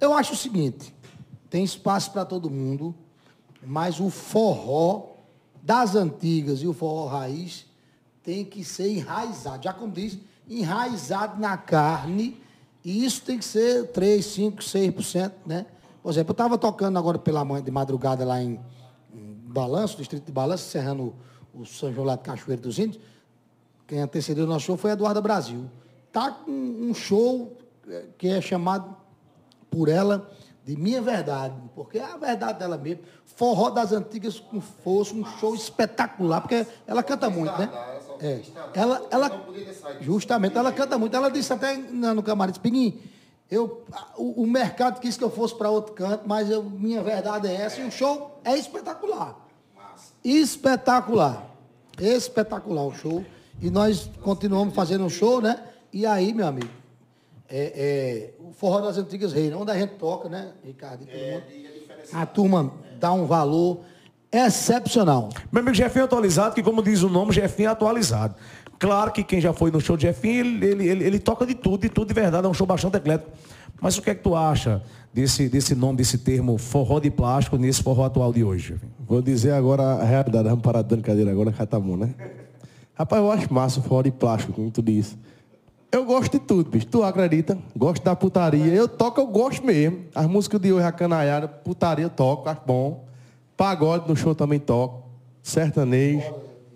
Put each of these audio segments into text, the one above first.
Eu acho o seguinte, tem espaço para todo mundo, mas o forró das antigas e o forró raiz tem que ser enraizado. Já como diz, enraizado na carne. E isso tem que ser 3, 5, 6%, né? Por exemplo, eu estava tocando agora pela manhã de madrugada lá em, em Balanço, distrito de Balanço, encerrando o, São João lá de Cachoeiro dos Índios. Quem antecedeu o nosso show foi a Eduarda Brasil. Tá com um show eh, que é chamado por ela de minha verdade, porque é a verdade dela mesmo. Forró das antigas com força, um show espetacular, porque ela canta muito, né? É. Ela, ela, justamente, ela canta muito. Ela disse até no camarim, Pinguim, eu, o, o, mercado quis que eu fosse para outro canto, mas eu, minha verdade é essa, e o show é espetacular. Espetacular. Espetacular o show. E nós continuamos fazendo um show, né? E aí, meu amigo, é, é, o forró das antigas reis, onde a gente toca, né, Ricardo? É, a turma dá um valor excepcional. Meu amigo Jefinho atualizado, que como diz o nome, Jefinho atualizado. Claro que quem já foi no show de Jefinho, ele, ele, ele, ele, toca de tudo, de tudo de verdade, é um show bastante eclético. Mas o que é que tu acha desse, desse nome, desse termo forró de plástico nesse forró atual de hoje? Vou dizer agora a realidade, vamos parar de brincadeira agora, Catamon, né? Rapaz, eu acho massa o forró de plástico, como tu disse. Eu gosto de tudo, bicho. Tu acredita? Gosto da putaria. Eu toco, eu gosto mesmo. As músicas de hoje, a canaiada, putaria eu toco, acho bom. Pagode no show também toco. Sertanejo.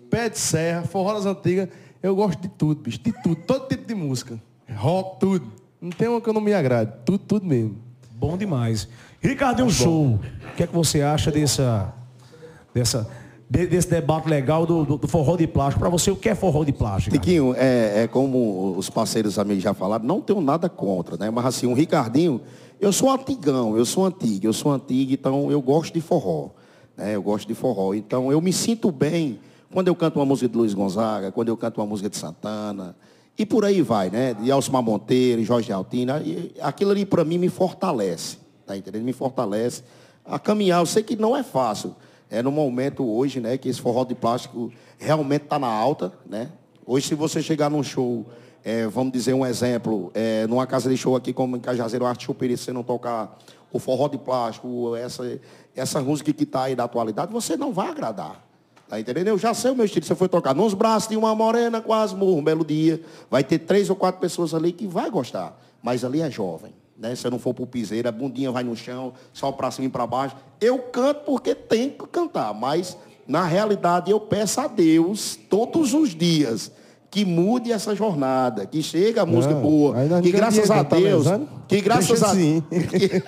Pé de serra, forró das antigas. Eu gosto de tudo, bicho. De tudo. Todo tipo de música. Rock, tudo. Não tem uma que eu não me agrade. Tudo, tudo mesmo. Bom demais. Ricardo, um show. O que é que você acha dessa, dessa, desse debate legal do, do, do forró de plástico. Para você, o que é forró de plástico? Tiquinho, é, é, como os parceiros amigos já falaram, não tenho nada contra, né? Mas assim, o Ricardinho, eu sou antigão, eu sou antigo, eu sou antigo, então eu gosto de forró. Né? Eu gosto de forró. Então eu me sinto bem quando eu canto uma música de Luiz Gonzaga, quando eu canto uma música de Santana. E por aí vai, né? De Alcimar Monteiro, Jorge Altina. E aquilo ali para mim me fortalece. Tá entendendo? Me fortalece a caminhar. Eu sei que não é fácil é no momento hoje, né, que esse forró de plástico realmente está na alta, né? Hoje, se você chegar num show, é, vamos dizer um exemplo, é, numa casa de show aqui como em Cajazeiro Arte Chupiri, se não tocar o forró de plástico, essa, essa música que está aí da atualidade, você não vai agradar. Tá entendendo? Eu já sei o meu estilo. Você foi tocar nos braços de uma morena, quase morro, um belo dia. Vai ter três ou quatro pessoas ali que vai gostar. Mas ali é jovem né? Se eu não for pro piseiro, a bundinha vai no chão, só para cima e para baixo. Eu canto porque tem que cantar, mas na realidade eu peço a Deus todos os dias que mude essa jornada, que chegue a música não, boa, que graças a Deus, que graças a que,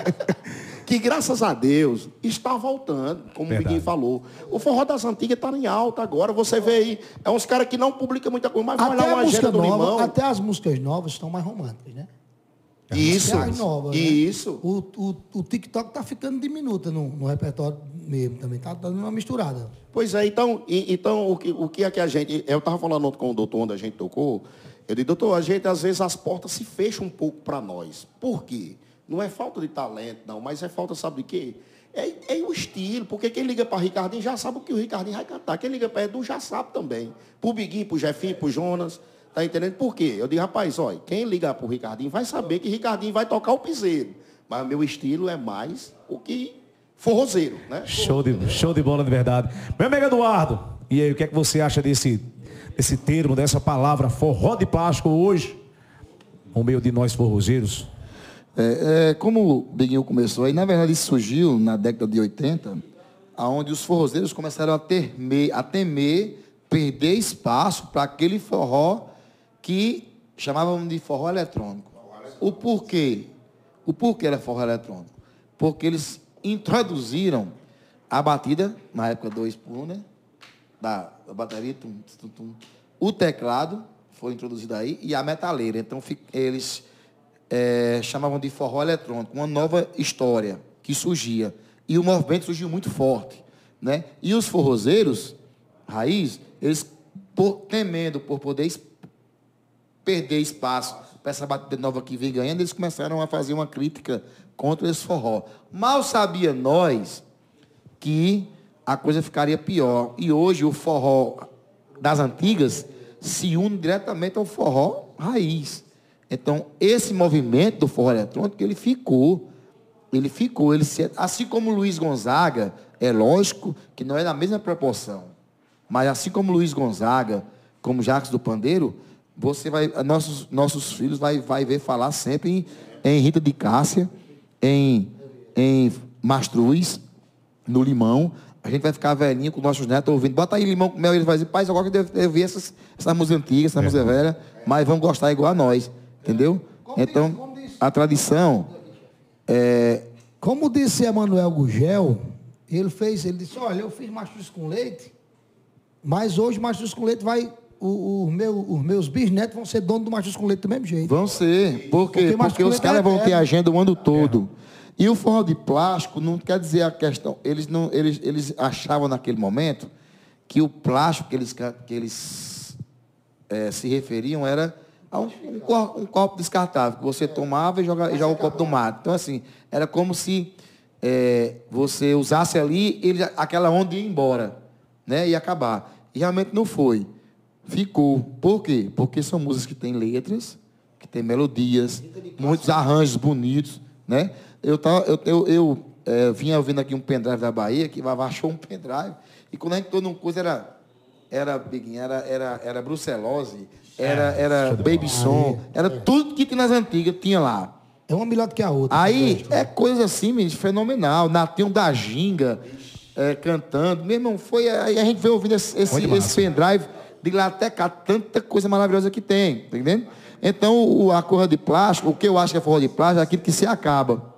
que, graças a Deus está voltando, como Verdade. o Miguel falou. O forró das antigas está em alta agora. Você vê aí, é uns caras que não publicam muita coisa, mas vai lá uma música nova, limão. Até as músicas novas estão mais românticas, né? Isso, nova, né? isso. O, o, o TikTok está ficando diminuto no, no repertório mesmo também, está dando uma misturada. Pois é, então, e, então o, que, o que é que a gente. Eu estava falando com o doutor onde a gente tocou. Eu disse, doutor, a gente às vezes as portas se fecham um pouco para nós. Por quê? Não é falta de talento, não, mas é falta, sabe de quê? É, é o estilo, porque quem liga para Ricardinho já sabe o que o Ricardinho vai cantar. Quem liga para Edu já sabe também. Para o Biguinho, para o Jefinho, para o Jonas. Tá entendendo por quê? Eu digo, rapaz, olha, quem ligar pro Ricardinho vai saber que Ricardinho vai tocar o piseiro. Mas o meu estilo é mais o que forrozeiro, né? Show de, show de bola de verdade. Meu amigo Eduardo, e aí, o que é que você acha desse, desse termo, dessa palavra forró de plástico hoje, no meio de nós forrozeiros? É, é, como o Biguinho começou aí, na verdade isso surgiu na década de 80, onde os forrozeiros começaram a temer, a temer perder espaço para aquele forró que chamavam de forró eletrônico. O porquê? O porquê era forró eletrônico? Porque eles introduziram a batida, na época 2 por 1, um, né? Da, da bateria, tum, tum, tum. o teclado foi introduzido aí e a metaleira. Então eles é, chamavam de forró eletrônico, uma nova história que surgia. E o movimento surgiu muito forte. Né? E os forrozeiros, raiz, eles, por, temendo por poder perder espaço para essa batida nova que vem ganhando, eles começaram a fazer uma crítica contra esse forró. Mal sabia nós que a coisa ficaria pior. E hoje o forró das antigas se une diretamente ao forró raiz. Então, esse movimento do forró eletrônico, ele ficou. Ele ficou, ele se, assim como Luiz Gonzaga, é lógico que não é na mesma proporção. Mas assim como Luiz Gonzaga, como Jacques do Pandeiro, você vai, nossos, nossos filhos vai, vai ver falar sempre em, em Rita de Cássia, em, em Mastruz, no Limão. A gente vai ficar velhinho com nossos netos ouvindo. Bota aí limão com mel, eles vão dizer, pai, eu gosto de ouvir essas, essas músicas antigas, essas músicas velhas, mas vão gostar igual a nós. Entendeu? Então, a tradição é, Como disse Emanuel Gugel, ele fez, ele disse, olha, eu fiz mastruz com leite, mas hoje mastruz com leite vai. O- o meu- os meus bisnetos vão ser donos do mastruz com leite do mesmo jeito. Vão ser. Por quê? Porque Porque, os é caras vão ter agenda o ano todo. E o forró de plástico não quer dizer a questão. Eles, não, eles, eles achavam naquele momento que o plástico que eles, que eles eh, se referiam era a um, um um copo descartável, que você tomava e joga- e jogava o copo do mato. Então, assim, era como se eh, você usasse ali, ele, aquela onda ia embora, né? Ia acabar. E realmente não foi. Ficou. Por quê? Porque são músicas que têm letras, que têm melodias, muitos arranjos bonitos, né? Eu, tava, eu, eu, eu eh, vinha ouvindo aqui um pendrive da Bahia, que Vavá achou um pendrive, e quando a gente tornou num coisa era, era, Biguinho, era, era, era brucelose, era, era baby som, era tudo que tinha nas antigas, tinha lá. É uma melhor do que a outra. Aí é coisa assim, menino, fenomenal. Natinho da Ginga é, cantando. Meu irmão, foi. Aí a gente veio ouvindo esse, esse, esse pendrive de lá até cá, tanta coisa maravilhosa que tem, tá entendendo? Então, a corra de plástico, o que eu acho que é forró de plástico é aquilo que se acaba.